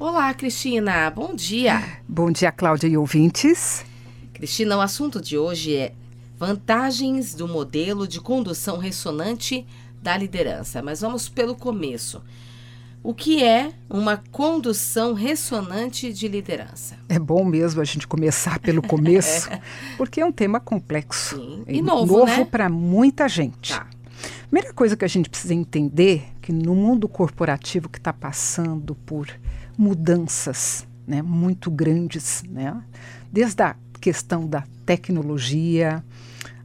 Olá, Cristina. Bom dia. Bom dia, Cláudia e ouvintes. Cristina, o assunto de hoje é vantagens do modelo de condução ressonante da liderança. Mas vamos pelo começo. O que é uma condução ressonante de liderança? É bom mesmo a gente começar pelo começo, porque é um tema complexo. Sim. E E novo, novo né? para muita gente. Tá. Primeira coisa que a gente precisa entender que no mundo corporativo que está passando por mudanças né, muito grandes, né, desde a questão da tecnologia,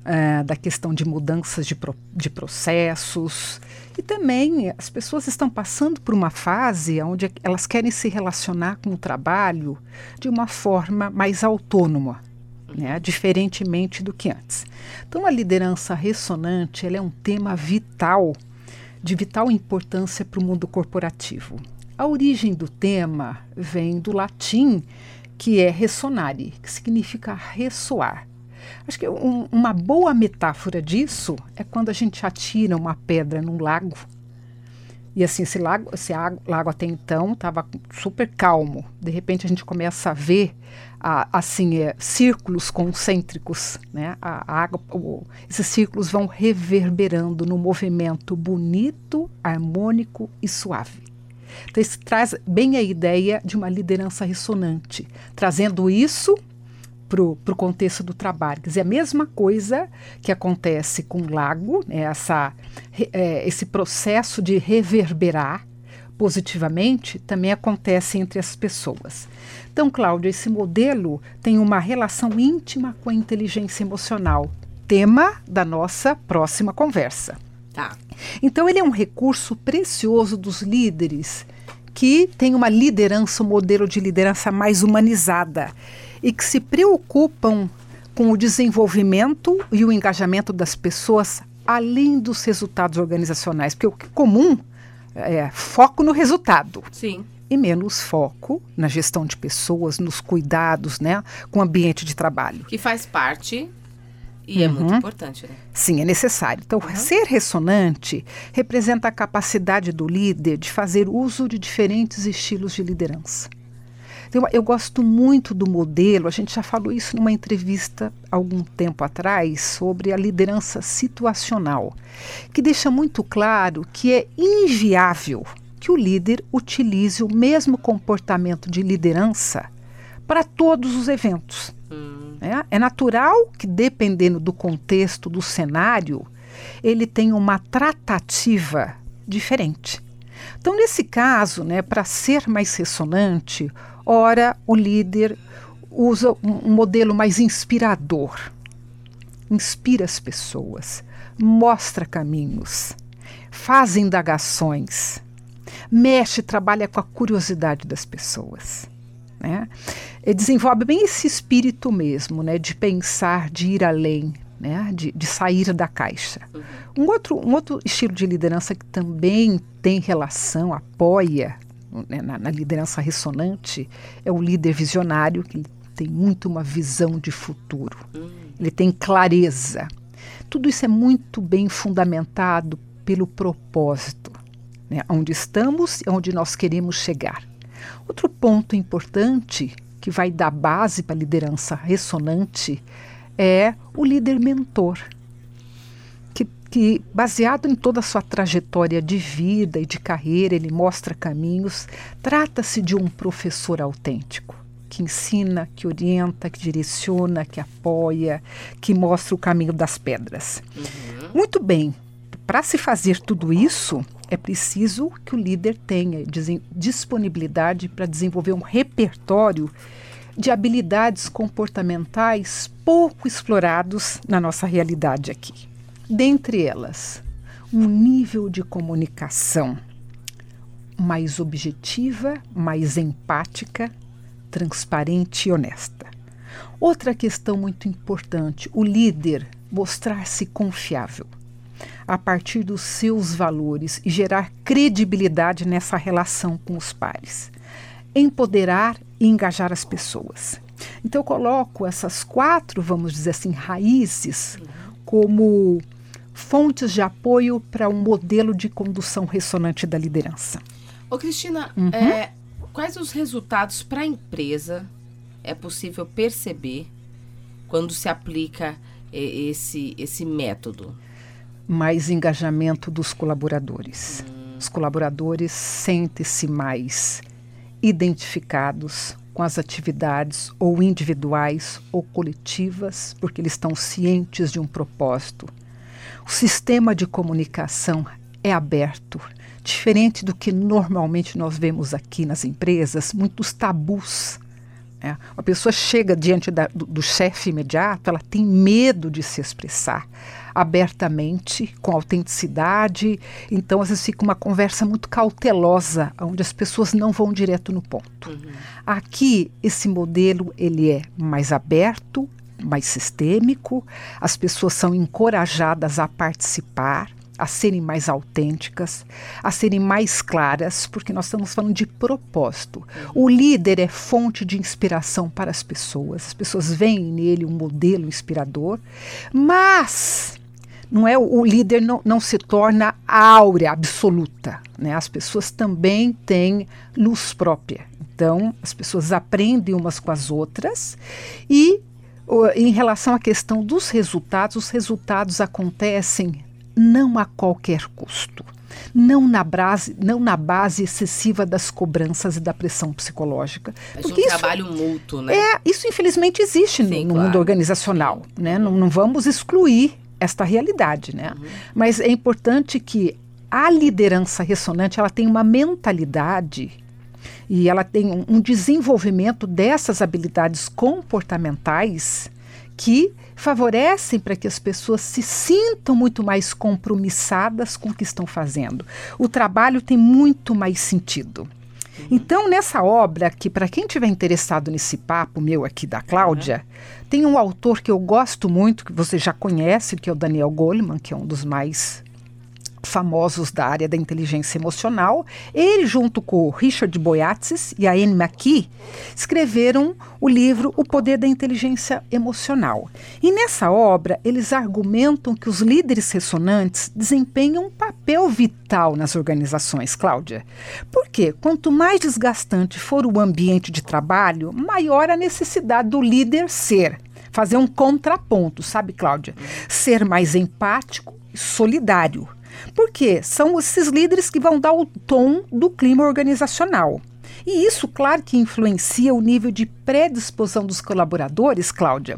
eh, da questão de mudanças de, pro- de processos, e também as pessoas estão passando por uma fase onde elas querem se relacionar com o trabalho de uma forma mais autônoma né, diferentemente do que antes. Então, a liderança ressonante é um tema vital, de vital importância para o mundo corporativo. A origem do tema vem do latim, que é ressonare, que significa ressoar. Acho que um- uma boa metáfora disso é quando a gente atira uma pedra num lago e assim, esse lago, esse lago até então estava super calmo. De repente a gente começa a ver ah, assim é, círculos concêntricos, né? A, a água, esses círculos vão reverberando no movimento bonito, harmônico e suave. Então isso traz bem a ideia de uma liderança ressonante, trazendo isso para o contexto do trabalho. Quer dizer, a mesma coisa que acontece com o lago, né, essa, é, esse processo de reverberar positivamente, também acontece entre as pessoas. Então, Cláudia, esse modelo tem uma relação íntima com a inteligência emocional, tema da nossa próxima conversa. Tá. Então, ele é um recurso precioso dos líderes que têm uma liderança, um modelo de liderança mais humanizada e que se preocupam com o desenvolvimento e o engajamento das pessoas além dos resultados organizacionais, porque o é comum é foco no resultado Sim. e menos foco na gestão de pessoas, nos cuidados, né, com o ambiente de trabalho. Que faz parte e é Uhum. muito importante, né? Sim, é necessário. Então, ser ressonante representa a capacidade do líder de fazer uso de diferentes estilos de liderança. Então, eu gosto muito do modelo, a gente já falou isso numa entrevista algum tempo atrás sobre a liderança situacional, que deixa muito claro que é inviável que o líder utilize o mesmo comportamento de liderança para todos os eventos. Hum, É, natural que, dependendo do contexto, do cenário, ele tenha uma tratativa diferente. Então, nesse caso, né, para ser mais ressonante, ora o líder usa um, um modelo mais inspirador, inspira as pessoas, mostra caminhos, faz indagações, mexe, trabalha com a curiosidade das pessoas. Né? Eh, Desenvolve bem esse espírito mesmo, né? de pensar, de ir além, né? de, de sair da caixa. Um, outro, um outro estilo de liderança que também tem relação, apoia né, na, na liderança ressonante, é o líder visionário, que tem muito uma visão de futuro. Ele tem clareza. Tudo isso é muito bem fundamentado pelo propósito, né? onde estamos e onde nós queremos chegar. Outro ponto importante que vai dar base para a liderança ressonante é o líder mentor, que, que, baseado em toda a sua trajetória de vida e de carreira, ele mostra caminhos. Trata-se de um professor autêntico que ensina, que orienta, que direciona, que apoia, que mostra o caminho das pedras. uhum. Muito bem, para se fazer tudo isso, é preciso que o líder tenha disponibilidade para desenvolver um repertório de habilidades comportamentais pouco explorados na nossa realidade aqui. Dentre elas, um nível de comunicação mais objetiva, mais empática, transparente e honesta. Outra questão muito importante: o líder mostrar-se confiável a partir dos seus valores e gerar credibilidade nessa relação com os pares. Empoderar e engajar as pessoas. Então, eu coloco essas quatro, vamos dizer assim, raízes como fontes de apoio para um modelo de condução ressonante da liderança. Ô, Cristina, Uhum. é, quais os resultados para a empresa é possível perceber quando se aplica esse, esse método? Mais engajamento dos colaboradores. Os colaboradores sentem-se mais identificados com as atividades ou individuais ou coletivas, porque eles estão cientes de um propósito. O sistema de comunicação é aberto, diferente do que normalmente nós vemos aqui nas empresas, muitos tabus. Né? A pessoa chega diante da, do, do chefe imediato, ela tem medo de se expressar abertamente, com autenticidade. Então, às vezes, fica uma conversa muito cautelosa, onde as pessoas não vão direto no ponto. Uhum. Aqui, esse modelo ele é mais aberto, mais sistêmico, as pessoas são encorajadas a participar, a serem mais autênticas, a serem mais claras, porque nós estamos falando de propósito. O líder é fonte de inspiração para as pessoas, as pessoas veem nele um modelo inspirador, mas não é o líder não, não se torna áurea absoluta, né? As pessoas também têm luz própria. Então, as pessoas aprendem umas com as outras e em relação à questão dos resultados, os resultados acontecem não a qualquer custo. Não na, base, não na base excessiva das cobranças e da pressão psicológica. Mas porque um isso, trabalho mútuo, né? É, isso infelizmente existe Sim, no, no mundo organizacional. Né? Não, não vamos excluir esta realidade, né? Uhum. Mas é importante que a liderança ressonante ela tem uma mentalidade e ela tem um, um desenvolvimento dessas habilidades comportamentais que favorecem para que as pessoas se sintam muito mais compromissadas com o que estão fazendo. O trabalho tem muito mais sentido. Uhum. Então, nessa obra, que para quem tiver interessado nesse papo meu aqui da Cláudia, uhum. tem um autor que eu gosto muito, que você já conhece, que é o Daniel Goleman, que é um dos mais famosos da área da inteligência emocional. Ele, junto com Richard Boyatzis e a Anne McKee, escreveram o livro O Poder da Inteligência Emocional. E nessa obra, eles argumentam que os líderes ressonantes desempenham um papel vital nas organizações, Cláudia. Porque quanto mais desgastante for o ambiente de trabalho, maior a necessidade do líder ser fazer um contraponto, sabe, Cláudia? Ser mais empático e solidário porque são esses líderes que vão dar o tom do clima organizacional. E isso, claro, que influencia o nível de predisposição dos colaboradores, Cláudia,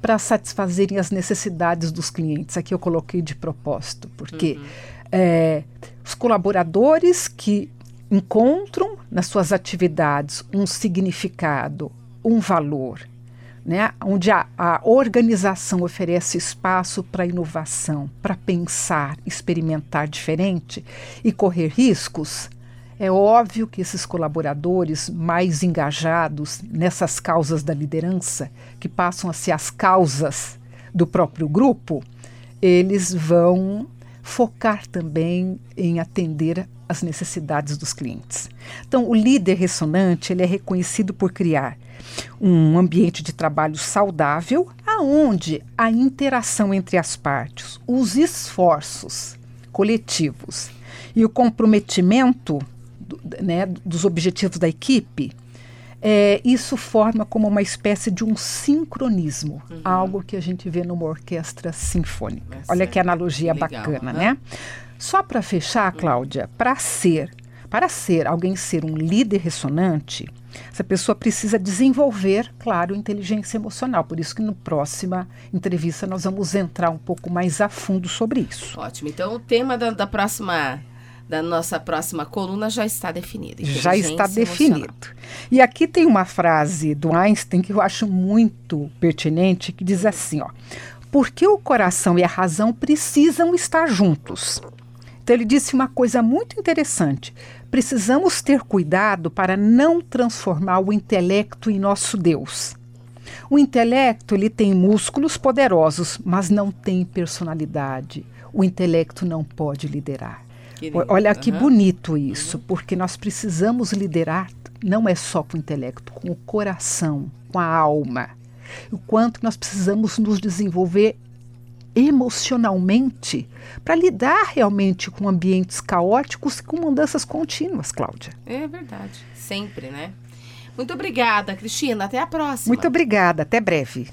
para satisfazerem as necessidades dos clientes. Aqui eu coloquei de propósito, porque uhum. é, os colaboradores que encontram nas suas atividades um significado, um valor né, onde a, a organização oferece espaço para inovação, para pensar, experimentar diferente e correr riscos, é óbvio que esses colaboradores mais engajados nessas causas da liderança, que passam a ser as causas do próprio grupo, eles vão focar também em atender as necessidades dos clientes. Então, o líder ressonante ele é reconhecido por criar um ambiente de trabalho saudável, aonde a interação entre as partes, os esforços coletivos e o comprometimento né, dos objetivos da equipe, é, isso forma como uma espécie de um sincronismo, uhum. algo que a gente vê numa orquestra sinfônica. É Olha que analogia Legal, bacana, né? né? Só para fechar, Cláudia, para ser, para ser alguém ser um líder ressonante, essa pessoa precisa desenvolver, claro, inteligência emocional. Por isso que no próxima entrevista nós vamos entrar um pouco mais a fundo sobre isso. Ótimo. Então o tema da, da próxima da nossa próxima coluna já está definido. Já está definido. E aqui tem uma frase do Einstein que eu acho muito pertinente, que diz assim, ó: "Porque o coração e a razão precisam estar juntos?" Então ele disse uma coisa muito interessante. Precisamos ter cuidado para não transformar o intelecto em nosso Deus. O intelecto ele tem músculos poderosos, mas não tem personalidade. O intelecto não pode liderar. Olha que uhum. bonito isso, uhum. porque nós precisamos liderar não é só com o intelecto, com o coração, com a alma. O quanto nós precisamos nos desenvolver emocionalmente para lidar realmente com ambientes caóticos e com mudanças contínuas, Cláudia. É verdade, sempre, né? Muito obrigada, Cristina. Até a próxima. Muito obrigada, até breve.